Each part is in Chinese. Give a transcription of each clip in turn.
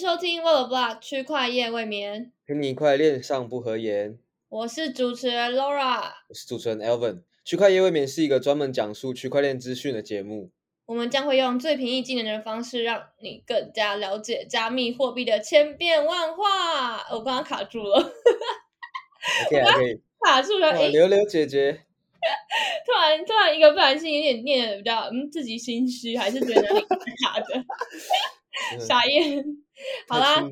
收听 w o r l Block 区块链未眠，陪你一块链上不合言。我是主持人 Laura，我是主持人 Elvin。区块链未眠是一个专门讲述区块链资讯的节目。我们将会用最平易近人的方式，让你更加了解加密货币的千变万化。我刚刚卡住了，OK 可以。卡住了，哇诶，柳柳姐姐，突然突然一个不小心有点念的比较嗯自己心虚，还是觉得卡的，嗯 傻眼。好啦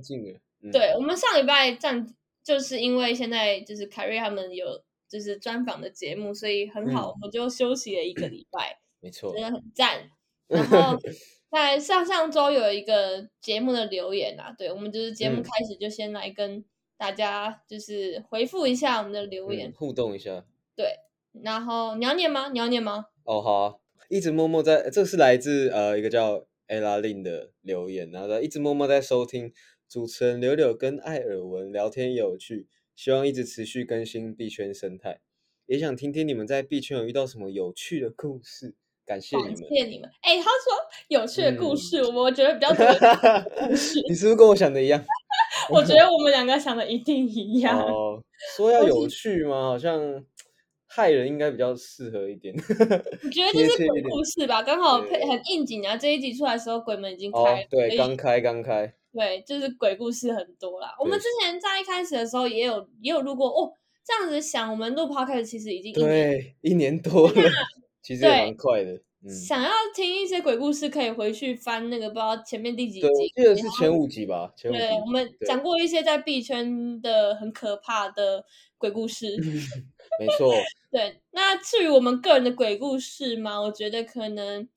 对我们上礼拜暂就是因为现在就是凯瑞他们有就是专访的节目，所以很好，嗯我们就休息了一个礼拜，没错真。的很赞。然后 在上上周有一个节目的留言啊，对我们就是节目嗯开始就先来跟大家就是回复一下我们的留言，嗯，互动一下。对。然后你要念吗？你要念吗？哦，好啊，一直默默在，这是来自呃一个叫 Ella Lin 的留言，然后他一直默默在收听主持人柳柳跟艾尔文聊天有趣，希望一直持续更新币圈生态，也想听听你们在币圈有遇到什么有趣的故事，感谢你们。谢谢你们。哎，他说有趣的故嗯事，我觉得比较多的故 事。你是不是跟我想的一样？我觉得我们两个想的一定一样。哦，说要有趣吗？好像害人应该比较适合一点。我觉得这是鬼故事吧，刚好配很应景啊。这一集出来的时候，鬼门已经开了，，哦对，刚开刚开，对，就是鬼故事很多啦。我们之前在一开始的时候也有也有录过哦。这样子想，我们录 podcast 其实已经一年，对，一年多了，其实也蛮快的。嗯，想要听一些鬼故事，可以回去翻那个不知道前面第几集。记得是前五集吧，前五集对，。我们对讲过一些在币圈的很可怕的鬼故事。没错，对，那至于我们个人的鬼故事嘛，我觉得可能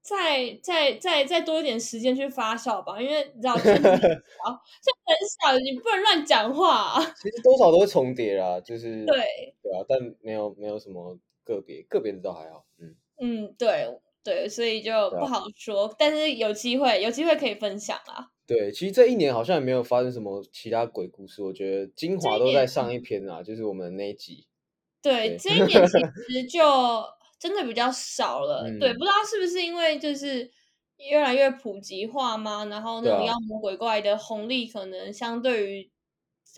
再再再再多一点时间去发酵吧，因为你知道很小，圈子 很小，你不能乱讲话、啊。其实多少都会重叠啦，就是对，对啊，但没有没有什么个别，个别的倒还好。嗯，嗯，对对，所以就不好说，但是有机会，有机会可以分享啊。对，其实这一年好像也没有发生什么其他鬼故事，我觉得精华都在上一篇啊，就是我们那一集。对，对这一年其 实就真的比较少了。对，嗯不知道是不是因为就是越来越普及化吗？然后那种妖魔鬼怪的红利可能相对于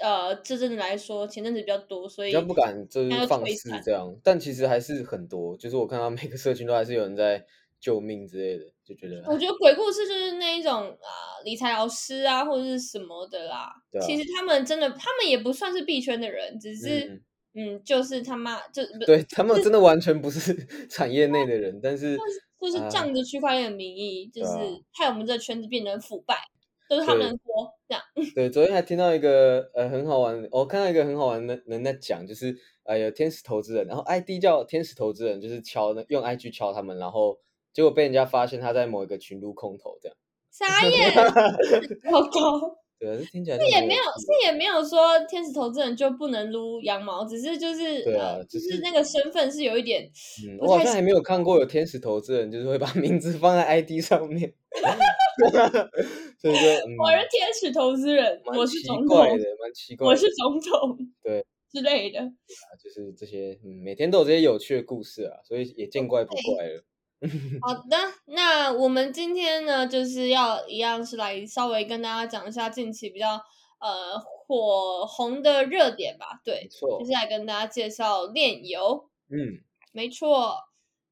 呃这阵子来说，前阵子比较多，所以比较不敢就是放肆这样，但其实还是很多，就是我看到每个社群都还是有人在救命之类的，就觉得我觉得鬼故事就是那一种啊、理财老师啊或者是什么的啦。对啊其实他们真的，他们也不算是币圈的人，只是嗯嗯就是他妈就对他们真的完全不是 产业内的人，但是就是啊仗着区块链的名义，就是害我们这个圈子变得很腐败，都是他们对的锅。这样，对，昨天还听到一个呃很好玩的，我看到一个很好玩的人在讲，就是呃有天使投资人，然后 ID 叫天使投资人，就是敲那用 IG 敲他们，然后结果被人家发现他在某一个群撸空投这样，傻眼，糟糕。对，这听起来这是也没有，趣的这也没有说天使投资人就不能撸羊毛，只是就是对啊就是是那个身份是有一点，我好像还没有看过有天使投资人就是会把 名字放在 ID 上面，所以就 嗯，我是天使投资人，我是总统怪的，，蛮奇怪的，我是总统，对之类的。啊就是这些，嗯，每天都有这些有趣的故事啊，所以也见怪不怪了。好的，那我们今天呢，就是要一样是来稍微跟大家讲一下近期比较呃火红的热点吧。对没，错就，是来跟大家介绍炼油。嗯，没错，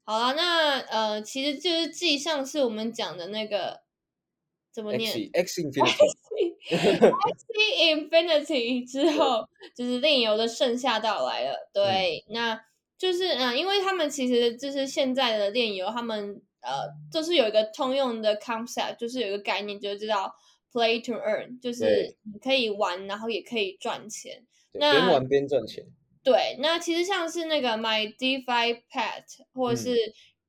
好了，那呃，其实就是继上次我们讲的那个怎么念 X X Infinity，Axie Infinity 之后，就是炼油的盛夏到来了。对，那就是嗯、呃因为他们其实就是现在的炼油，他们呃，就是有一个通用的 concept，就是有一个概念，就是叫 play to earn，就是你可以玩，然后也可以赚钱。那边玩边赚钱。对，那其实像是那个 My DeFi Pet 或者嗯是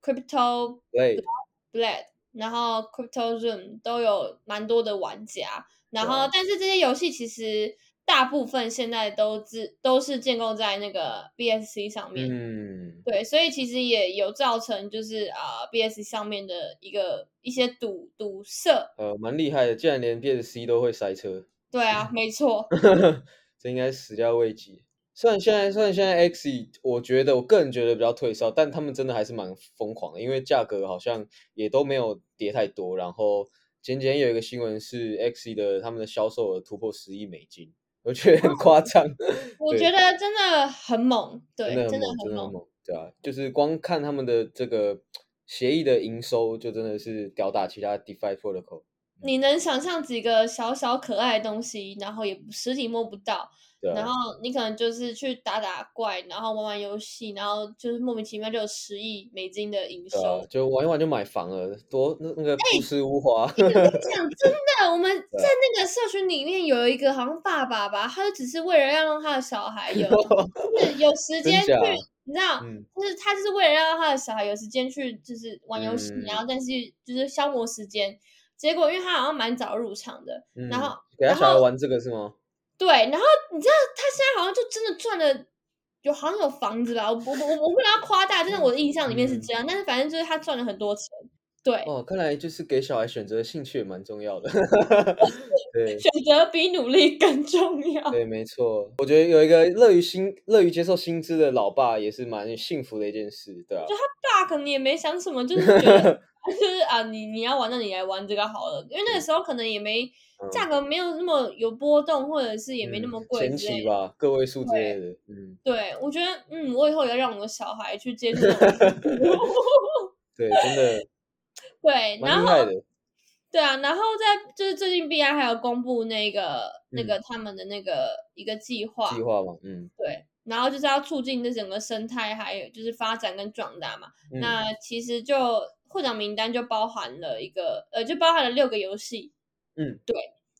Crypto 对，Blade，然后 Crypto Zoom 都有蛮多的玩家。然后，但是这些游戏其实大部分现在都自都是建构在那个 BSC 上面。嗯，对，所以其实也有造成就是啊、BSC 上面的一个一些堵堵塞。呃，蛮厉害的，竟然连 BSC 都会塞车，对啊，没错。这应该始料未及。虽然现在虽然现在 X，我觉得我个人觉得比较退烧，但他们真的还是蛮疯狂的，因为价格好像也都没有跌太多，然后前几天有一个新闻是 X 的他们的销售额突破十亿美金，我觉得很夸张。我觉得真的很猛，对，真的很。猛，对啊，就是光看他们的这个协议的营收，就真的是吊打其他 DeFi Protocol。你能想象几个小小可爱的东西，然后也实体摸不到，然后你可能就是去打打怪，然后玩玩游戏，然后就是莫名其妙就有十亿美金的营对啊收。，就玩一玩就买房了，多那那个朴实无华。讲 真的，我们在那个社群里面有一个好像爸爸吧，他就只是为了要让他的小孩有 就是有时间去，你知道，嗯就是他就是为了让他的小孩有时间去就是玩游戏，嗯然后但是就是消磨时间。结果因为他好像蛮早入场的，嗯，然后给他小孩玩这个是吗？对，然后你知道他现在好像就真的赚了，有好像有房子吧，我我我我不能要夸大，真的我的印象里面是嗯这样，但是反正就是他赚了很多钱，对，哦，看来就是给小孩选择兴趣也蛮重要的。对选择比努力更重要。对，没错，我觉得有一个乐于心乐于接受薪资的老爸也是蛮幸福的一件事，对啊。爸可能也没想什么，就是觉得 就是啊，你你要玩，那你来玩这个好了，因为那个时候可能也没嗯价格没有那么有波动，或者是也没那么嗯贵前。期吧，个位数之类的，嗯，对，我觉得嗯，我以后也要让我的小孩去接触 对，真的对，然后。对啊，然后在就是最近 BI 还有公布那个、那嗯个他们的那个一个计划，计划嘛，嗯，对，然后就是要促进这整个生态，还有就是发展跟壮大嘛。嗯那其实就获奖名单就包含了一个呃，就包含了六个游戏，嗯，对，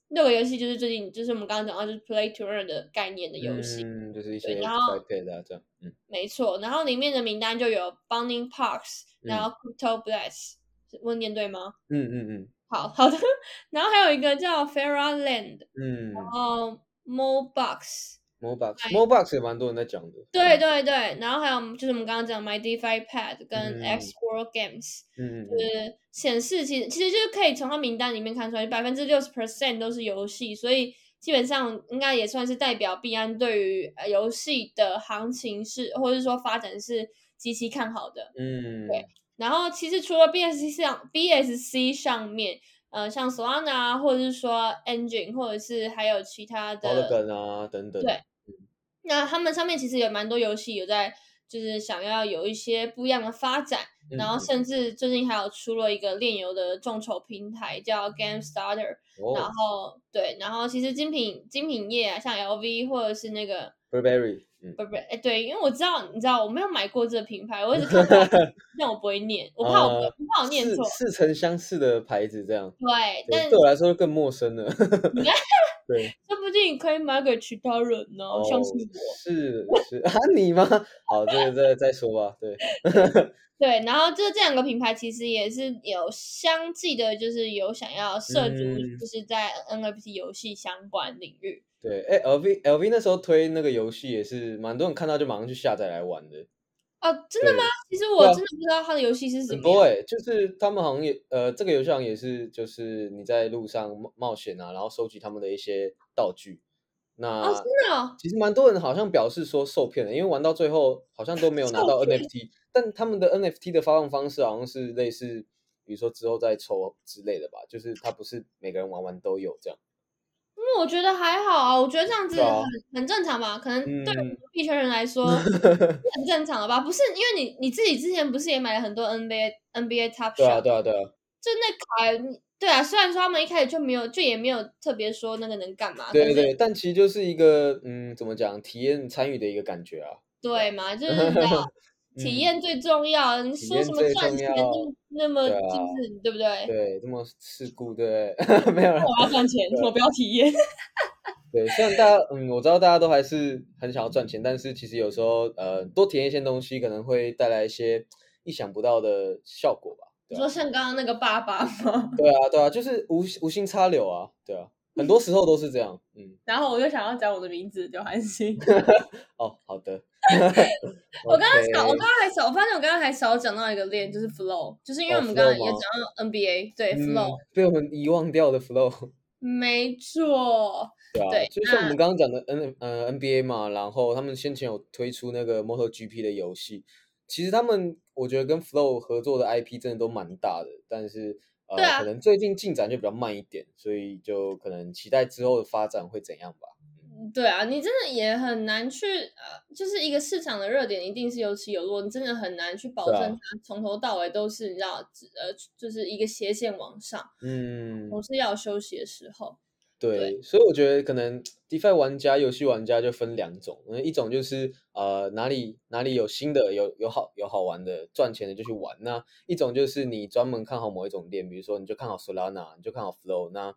六个游戏就是最近就是我们刚刚讲到就是 Play to Earn 的概念的游戏，嗯，就是一。些对然后 iPad 啊这样，嗯。没错。然后里面的名单就有 Bounding Parks，然嗯后 Crypto Blast，、是我念对吗？嗯嗯嗯。好好的，然后还有一个叫 Farah Land，嗯。然后 Mobox，，Mobox，Mobox 也蛮多人在讲的，对对对，然后还有就是我们刚刚讲 My DeFi Pad 跟嗯 X World Games，、嗯就是显示其实其实就是可以从它名单里面看出来，百分之六十 percent 都是游戏，所以基本上应该也算是代表币安对于呃游戏的行情是或者是说发展是极其看好的。嗯，对然后其实除了 BSC 上 BSC 上面，呃，像 Solana 啊或者是说 Engine，或者是还有其他的 Polygon 啊等等，对。那他们上面其实有蛮多游戏有在，就是想要有一些不一样的发展，嗯然后甚至最近还有出了一个炼油的众筹平台叫 Game Starter，、然哦。后对，然后其实精品精品业啊，像 LV 或者是那个，Burberry，嗯，不不哎对，因为我知道你知道我没有买过这个品牌，我一直看到，但我不会念，我怕我、呃我怕我念似错，似曾相识的牌子这样，对，但对，我来说更陌生了，对，说不定可以买给其他人呢、哦相信我。是是啊，你吗？好，这个再再说吧，对 对，然后这这两个品牌其实也是有相继的，就是有想要涉足，嗯就是在 NFT 游戏相关领域。对，哎，LV LV 那时候推那个游戏也是蛮多人看到就马上去下载来玩的，哦，真的吗？其实我真的不知道他的游戏是什么样。很多哎、就是他们好像也呃，这个游戏好像也是，就是你在路上冒冒险啊，然后收集他们的一些道具。那、哦，真的哦，其实蛮多人好像表示说受骗了，因为玩到最后好像都没有拿到 NFT，但他们的 NFT 的发放方式好像是类似，比如说之后再抽之类的吧，就是它不是每个人玩完都有这样。因为我觉得还好啊，我觉得这样子很、很正常吧？可能对币圈人来说 很正常了吧？不是因为你你自己之前不是也买了很多 NBA NBA Top 对啊，Shot，、对啊，对啊，就那卡，你对啊，虽然说他们一开始就没有，就也没有特别说那个能干嘛，对对对，但其实就是一个嗯，怎么讲，体验参与的一个感觉啊。对嘛，就是体嗯验最重要。你说什么赚钱那么那么就是对不对？对，这么世故，对？没有啦，我要赚钱，我不要体验。对，虽然大家，嗯，我知道大家都还是很想要赚钱，但是其实有时候，呃，多体验一些东西，可能会带来一些意想不到的效果吧。你说像刚刚那个爸爸吗？对啊，对啊，就是无无心插柳啊，对啊，很多时候都是这样。嗯，然后我就想要讲我的名字，刘涵心。哦，好的。我刚刚少，我刚刚还少，我发现我刚刚还少讲到一个链，就是 flow，就是因为哦我们刚刚也讲到 NBA，对嗯 flow，被我们遗忘掉的 flow。没错，对啊，对就像我那们刚刚讲的 N 呃 NBA 嘛，然后他们先前有推出那个 MotoGP 的游戏，其实他们我觉得跟 Flow 合作的 IP 真的都蛮大的，但是呃，对啊可能最近进展就比较慢一点，所以就可能期待之后的发展会怎样吧。对啊，你真的也很难去呃，就是一个市场的热点一定是有起有落，你真的很难去保证它从头到尾都是你知道，呃，就是一个斜线往上，嗯，总是要休息的时候。对，所以我觉得可能 DeFi 玩家、游戏玩家就分两种，嗯一种就是呃哪里哪里有新的、有有好有好玩的、赚钱的就去玩；那一种就是你专门看好某一种链，比如说你就看好 Solana，你就看好 Flow，那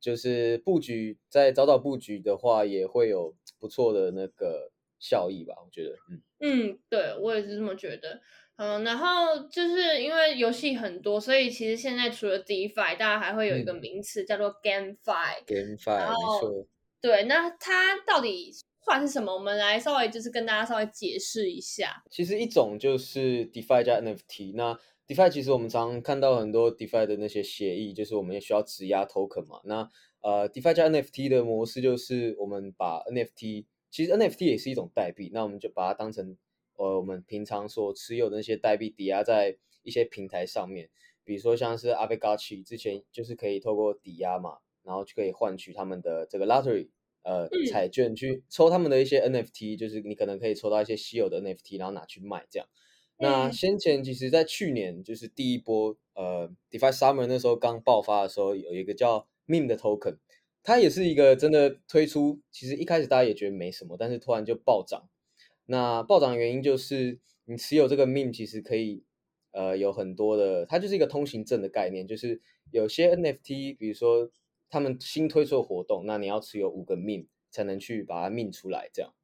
就是布局在早早布局的话，也会有不错的那个效益吧，我觉得，嗯。嗯，对我也是这么觉得。嗯，然后就是因为游戏很多，所以其实现在除了 DeFi，大家还会有一个嗯名词叫做 GameFi。GameFi 然没后错，对，那它到底算是什么？我们来稍微就是跟大家稍微解释一下。其实一种就是 DeFi 加 NFT。那 DeFi 其实我们常常看到很多 DeFi 的那些协议，就是我们也需要质押 token 嘛。那呃，DeFi 加 NFT 的模式就是我们把 NFT，其实 NFT 也是一种代币，那我们就把它当成呃我们平常所持有的那些代币抵押在一些平台上面，比如说像是 Aavegotchi 之前就是可以透过抵押嘛，然后就可以换取他们的这个 lottery。呃，嗯彩券去抽他们的一些 NFT，就是你可能可以抽到一些稀有的 NFT，然后拿去卖这样。那嗯先前其实，在去年就是第一波呃 DeFi Summer 那时候刚爆发的时候，有一个叫 Meme 的 token，它也是一个真的推出，其实一开始大家也觉得没什么，但是突然就暴涨。那暴涨的原因就是你持有这个 Meme 其实可以呃有很多的，它就是一个通行证的概念，就是有些 NFT，比如说他们新推出的活动，那你要持有五个 Meme 才能去把它 Meme 出来这样。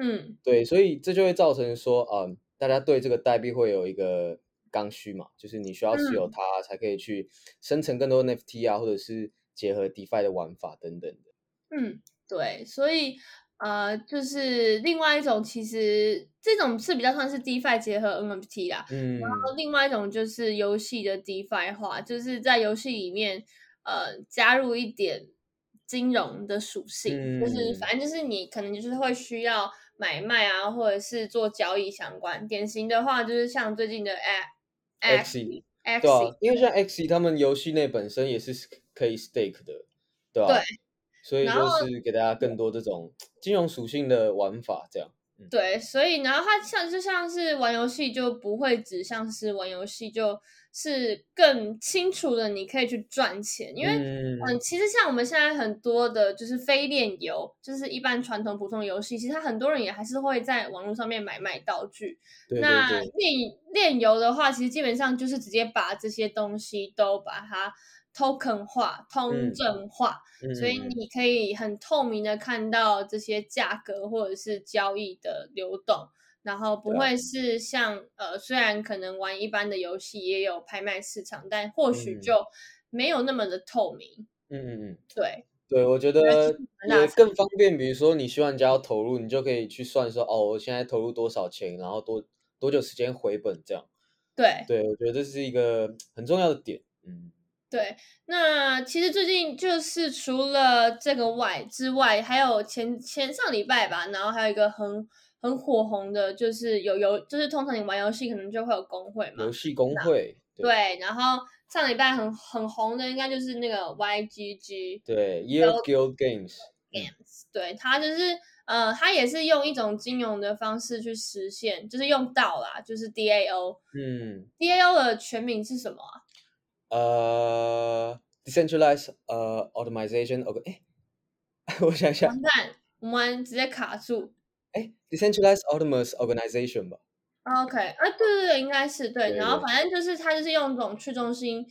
嗯对，所以这就会造成说，嗯，大家对这个代币会有一个刚需嘛，就是你需要持有嗯它才可以去生成更多 NFT 啊，或者是结合 DeFi 的玩法等等的。嗯，对，所以呃，就是另外一种，其实这种是比较算是 DeFi 结合 NFT 啦。嗯，然后另外一种就是游戏的 DeFi 化，就是在游戏里面呃加入一点金融的属性，就是嗯反正就是你可能就是会需要买卖啊，或者是做交易相关。典型的话就是像最近的 A Axie X 对啊，因为像 X 他们游戏内本身也是可以 stake 的，对吧、对所以就是给大家更多这种金融属性的玩法，这样。对，所以然后它像就像是玩游戏，就不会只像是玩游戏，就是更清楚的你可以去赚钱，因为嗯嗯，其实像我们现在很多的就是非链游，就是一般传统普通游戏，其实它很多人也还是会在网络上面买卖道具。对对那对，链链游的话，其实基本上就是直接把这些东西都把它 token 化、通嗯证化，嗯所以你可以很透明的看到这些价格或者是交易的流动。然后不会是像呃，虽然可能玩一般的游戏也有拍卖市场，但或许嗯就没有那么的透明。嗯嗯嗯。对，对，我觉得其实蛮大也更方便。比如说，你希望人家要投入，你就可以去算说，哦，我现在投入多少钱，然后多多久时间回本，这样。对，对，我觉得这是一个很重要的点。嗯，对，那其实最近就是除了这个外之外，还有前前上礼拜吧，然后还有一个很很火红的，就是有游，就是通常你玩游戏可能就会有工会嘛游，戏工会，对。对，然后上礼拜很很红的应该就是那个 YGG 对，Year Guild Games，嗯。Games，对，它就是呃，它也是用一种金融的方式去实现，就是用到啦，就是 DAO，DAO 嗯，的全名是什么啊？呃，Decentralized 呃 Automation，OK，哎，我想想，完蛋，我们直接卡住。哎，Decentralized Autonomous Organization 吧，OK，啊，对对对，应该是对。然后反正就是它就是用这种去中心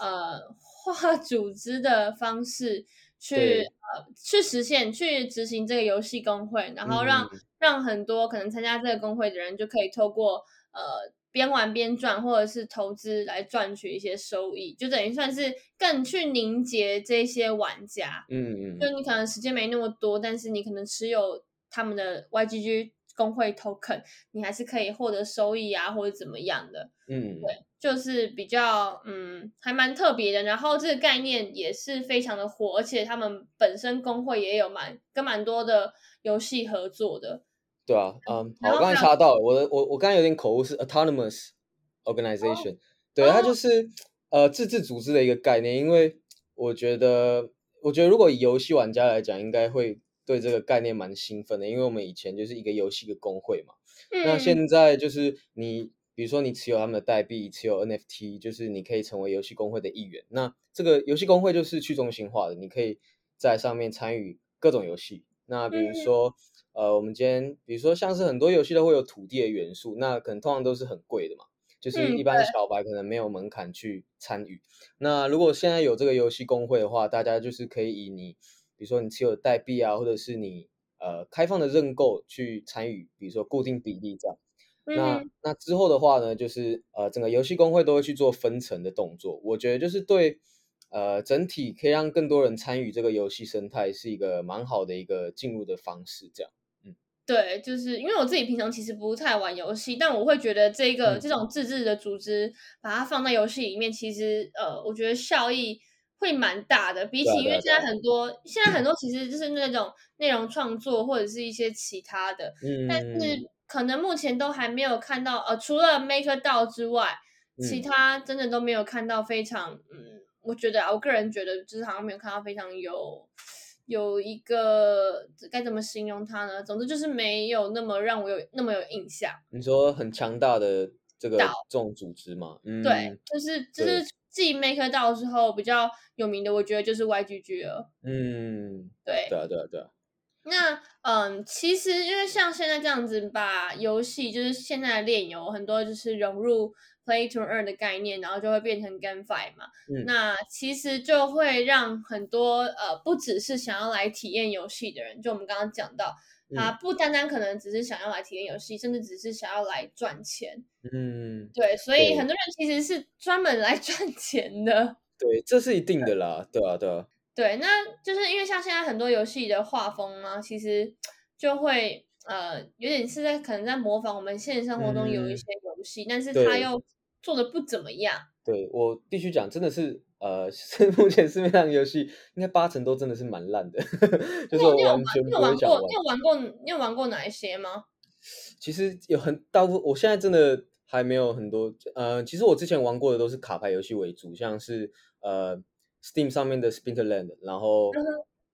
呃化组织的方式去呃去实现去执行这个游戏工会，然后让、嗯让很多可能参加这个工会的人就可以透过呃边玩边赚，或者是投资来赚取一些收益，就等于算是更去凝结这些玩家。嗯嗯就你可能时间没那么多，但是你可能持有他们的 YGG 工会 token，你还是可以获得收益啊，或者怎么样的，嗯，对，就是比较嗯，还蛮特别的。然后这个概念也是非常的火，而且他们本身工会也有蛮跟蛮多的游戏合作的。对啊，嗯，好，我刚才查到了，我的我我刚才有点口误，是 autonomous organization，、对，它哦就是呃自治组织的一个概念，因为我觉得，我觉得如果以游戏玩家来讲，应该会对这个概念蛮兴奋的，因为我们以前就是一个游戏的工会嘛。那嗯现在就是你，比如说你持有他们的代币，持有 NFT，就是你可以成为游戏工会的一员。那这个游戏工会就是去中心化的，你可以在上面参与各种游戏。那比如嗯说，呃，我们今天比如说像是很多游戏都会有土地的元素，那可能通常都是很贵的嘛，就是嗯一般小白可能没有门槛去参与。那如果现在有这个游戏工会的话，大家就是可以以你，比如说你持有的代币啊，或者是你呃开放的认购去参与，比如说固定比例这样。那嗯那之后的话呢，就是呃整个游戏工会都会去做分层的动作。我觉得就是对呃整体可以让更多人参与这个游戏生态是一个蛮好的一个进入的方式。这样，嗯对，就是因为我自己平常其实不太玩游戏，但我会觉得这个、嗯这种自治的组织把它放在游戏里面，其实呃，我觉得效益会蛮大的。比起因为现在很多现在很多其实就是那种内容创作或者是一些其他的，嗯但嗯，是可能目前都还没有看到呃，除了 Maker DAO 之外，其嗯他真的都没有看到非常嗯，我觉得啊，我个人觉得就是好像没有看到非常有有一个该怎么形容它呢？总之就是没有那么让我有那么有印象。你说很强大的这个岛这种组织嘛，嗯，对，就是就对是继 Maker DAO 之后比较有名的，我觉得就是 YGG 了。嗯，对，对啊，对啊，对啊，那嗯，其实因为像现在这样子，把游戏就是现在的炼油很多就是融入 Play to Earn 的概念，然后就会变成 GameFi 嘛。嗯。那其实就会让很多呃，不只是想要来体验游戏的人，就我们刚刚讲到，他嗯。不单单可能只是想要来体验游戏，甚至只是想要来赚钱。嗯，对，所以很多人其实是专门来 赚钱的。对，这是一定的啦，对啊，对啊，对，那就是因为像现在很多游戏的画风啊，其实就会呃有点是在可能在模仿我们现实生活中有一嗯。些游戏，但是它又做的不怎么样。对我必须讲，真的是呃，是目前市面上的游戏应该八成都真的是蛮烂的，就是我完全你有玩过不会想玩。你有玩过你有玩过哪一些吗？其实有很大部分，我现在真的还没有很多。呃，其实我之前玩过的都是卡牌游戏为主，像是呃 Steam 上面的 Splinterland，然后嗯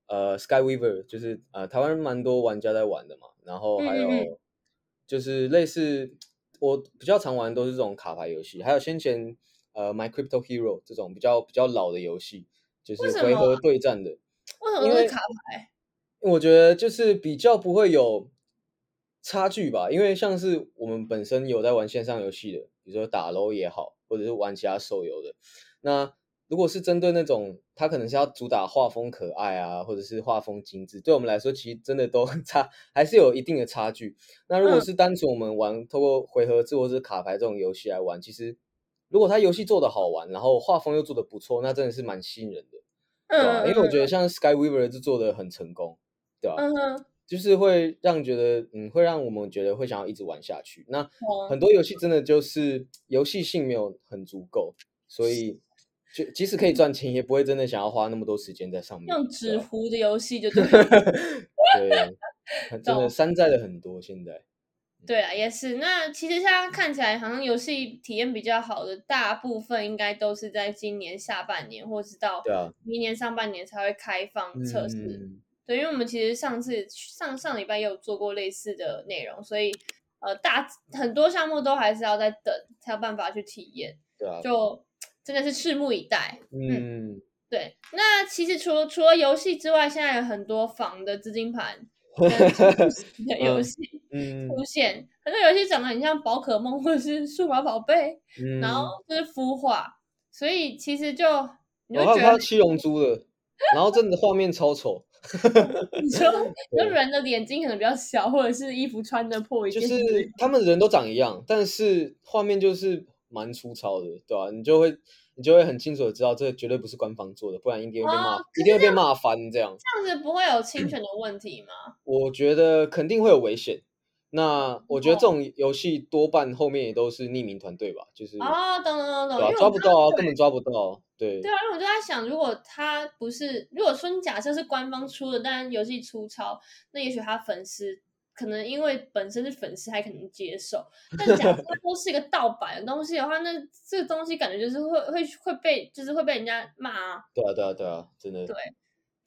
呃 Skyweaver，就是呃台湾蛮多玩家在玩的嘛。然后还有嗯嗯嗯就是类似我比较常玩的都是这种卡牌游戏，还有先前呃 My Crypto Hero 这种比较比较老的游戏，就是回合对战的。为什么因为都是卡牌？我觉得就是比较不会有差距吧，因为像是我们本身有在玩线上游戏的，比如说打 LO 也好，或者是玩其他手游的，那如果是针对那种他可能是要主打画风可爱啊，或者是画风精致，对我们来说其实真的都很 差，还是有一定的差距。那如果嗯是单纯我们玩透过回合制或是卡牌这种游戏来玩，其实如果他游戏做的好玩，然后画风又做的不错，那真的是蛮吸引人的。对吧、嗯，因为我觉得像 Skyweaver 就做的很成功，对吧、嗯哼，就是会让觉得，嗯，会让我们觉得会想要一直玩下去。那哦很多游戏真的就是游戏性没有很足够，所以就即使可以赚钱，也不会真的想要花那么多时间在上面。对用纸糊的游戏就对了。对，很真的山寨了很多。现在，对啊，也是。那其实现在看起来，好像游戏体验比较好的，大部分应该都是在今年下半年，或是到明年上半年才会开放测试。嗯，对，因为我们其实上次上上礼拜也有做过类似的内容，所以呃，大很多项目都还是要在等才有办法去体验，对啊，就真的是拭目以待。嗯，对，那其实除了除了游戏之外，现在有很多仿的资金盘 的游嗯戏嗯。出现，很多游戏长得很像宝可梦或者是数码宝贝，嗯，然后就是孵化，所以其实就你我会觉得还有看到七龙珠的，然后真的画面超丑，你说 就人的眼睛可能比较小，或者是衣服穿的破一就，是他们人都长一样，但是画面就是蛮粗糙的，对吧、你就会你就会很清楚的知道，这绝对不是官方做的，不然一定会被骂，哦一定会被骂翻。这样，这样子不会有侵权的问题吗？我觉得肯定会有危险。那我觉得这哦种游戏多半后面也都是匿名团队吧，就是哦，懂懂懂懂，对啊因为我抓不到啊，根本抓不到。对对啊，因为我就在想，如果他不是，如果说你假设是官方出的，但游戏粗糙，那也许他粉丝可能因为本身是粉丝还可能接受，但假设都是一个盗版的东西的话，那这个东西感觉就是会会会被就是会被人家骂啊。对啊，对啊，对啊，真的。对。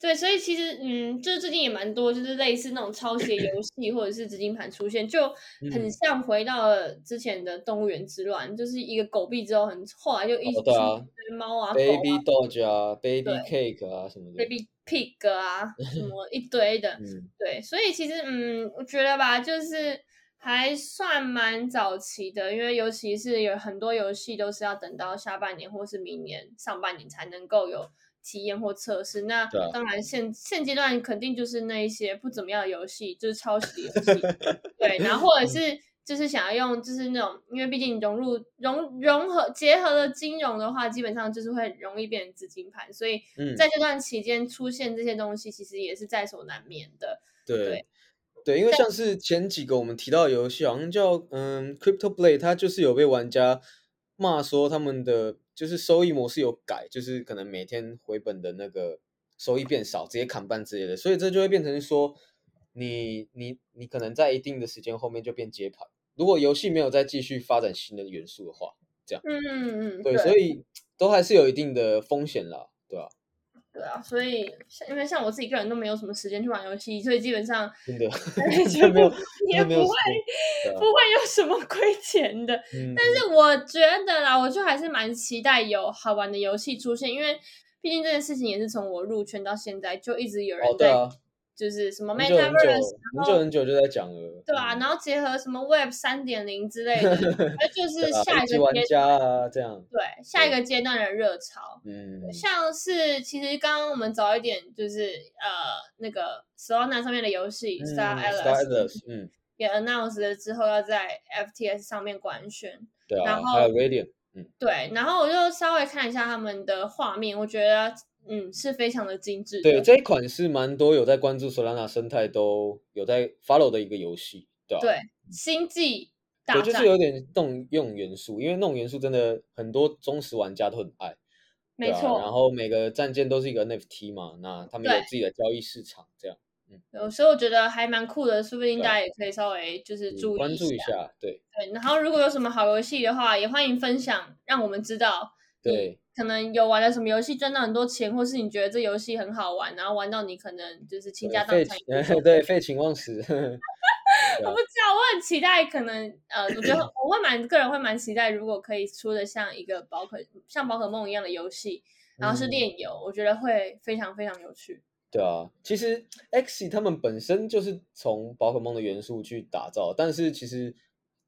对，所以其实嗯，就是最近也蛮多，就是类似那种抄袭游戏或者是纸巾盘出现，就很像回到了之前的动物园之乱，就是一个狗币之后，很后来就一对啊，猫啊，baby dog 啊，baby cake 啊什么的，baby pig 啊什 么一堆的，对，所以其实嗯，我觉得吧，就是还算蛮早期的，因为尤其是有很多游戏都是要等到下半年或是明年上半年才能够有。体验或测试，那当然现现阶段肯定就是那一些不怎么样的游戏，就是抄袭游戏，对，然后或者是就是想要用就是那种，因为毕竟融入融融合结合了金融的话，基本上就是会容易变成资金盘，所以在这段期间出现这些东西，其实也是在所难免的。对对，因为像是前几个我们提到的游戏，好像叫嗯，Crypto Play，它就是有被玩家骂说他们的。就是收益模式有改，就是可能每天回本的那个收益变少，直接砍半之类的，所以这就会变成说，你你你可能在一定的时间后面就变接盘。如果游戏没有再继续发展新的元素的话，这样，嗯嗯嗯，对，所以都还是有一定的风险啦，对吧？对啊，所以因为像我自己个人都没有什么时间去玩游戏，所以基本上真的 就没有 也不会不会有什么亏钱的。但是我觉得啦，我就还是蛮期待有好玩的游戏出现，因为毕竟这件事情也是从我入圈到现在就一直有人在。就是什么 Metaverse，很久很久就在讲了，对啊，然后结合什么 Web 三点零之类的，就是下一个玩家啊，这样。对下一个阶段的热潮，嗯，像是其实刚刚我们早一点就是呃那个 Solana 上面的游戏 Star Atlas，嗯，也 announced 了之后要在 FTS 上面官宣，对啊，然后还有 Radiant，嗯，对，然后我就稍微看一下他们的画面，我觉得。嗯，是非常的精致。对，这一款是蛮多有在关注 Solana 生态都有在 follow 的一个游戏，对吧？对，星际大战就是有点动用元素，因为那种元素真的很多忠实玩家都很爱。没错。然后每个战舰都是一个 NFT 嘛，那他们有自己的交易市场，这样。嗯。有时候我觉得还蛮酷的，说不定大家也可以稍微就是注意关注一下。对。对，然后如果有什么好游戏的话，也欢迎分享，让我们知道。对。可能有玩了什么游戏赚到很多钱，或是你觉得这游戏很好玩，然后玩到你可能就是倾家荡产。对，废寝忘食。我不知道，我很期待，可能呃，我觉得 我会蛮个人会蛮期待，如果可以出的像一个宝可像宝可梦一样的游戏，然后是炼油，我觉得会非常非常有趣。对啊，其实 X 他们本身就是从宝可梦的元素去打造，但是其实。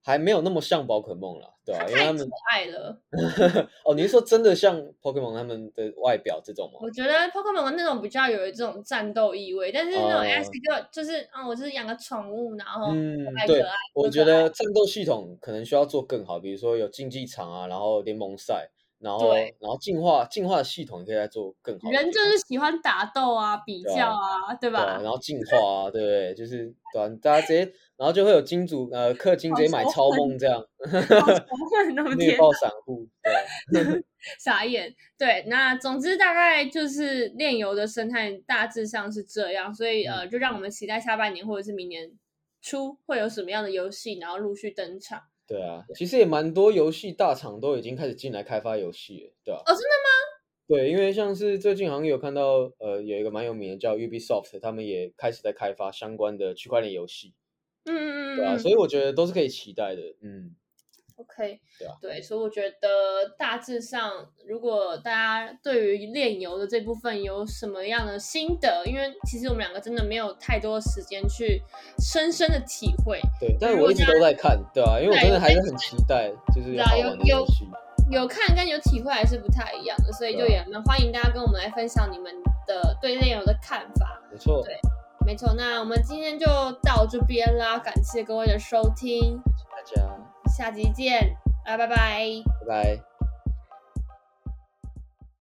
还没有那么像宝可梦了，对吧？因为他们可爱了。哦，你是说真的像 Pokemon 他们的外表这种吗？我觉得 Pokemon 那种比较有这种战斗意味，但是那种 S 就就是啊，我就是养个宠物，然后嗯，对，我觉得战斗系统可能需要做更好，比如说有竞技场啊，然后联盟赛。然后，然后进化进化的系统可以再做更好。人就是喜欢打斗啊，比较啊，对吧？然后进化啊，对不对？就是对大家直接，然后就会有金主呃氪金直接买超梦这样，虐爆散户，对，傻眼。对，那总之大概就是炼油的生态大致上是这样，所以呃，就让我们期待下半年或者是明年初会有什么样的游戏，然后陆续登场。对啊，其实也蛮多游戏大厂都已经开始进来开发游戏了，对吧？哦，真的吗？对，因为像是最近好像有看到，呃，有一个蛮有名的叫 Ubisoft，他们也开始在开发相关的区块链游戏。嗯嗯嗯，对啊，所以我觉得都是可以期待的，嗯。OK，对啊，对，所以我觉得大致上，如果大家对于炼油的这部分有什么样的心得，因为其实我们两个真的没有太多时间去深深的体会。对，但是我一直都在看，对啊，因为我真的还是很期待，就是有有有看跟有体会还是不太一样的，所以就也蛮欢迎大家跟我们来分享你们的对炼油的看法。没错，对，没错。那我们今天就到这边啦，感谢各位的收听，大家。下集见，啊，拜拜，拜拜。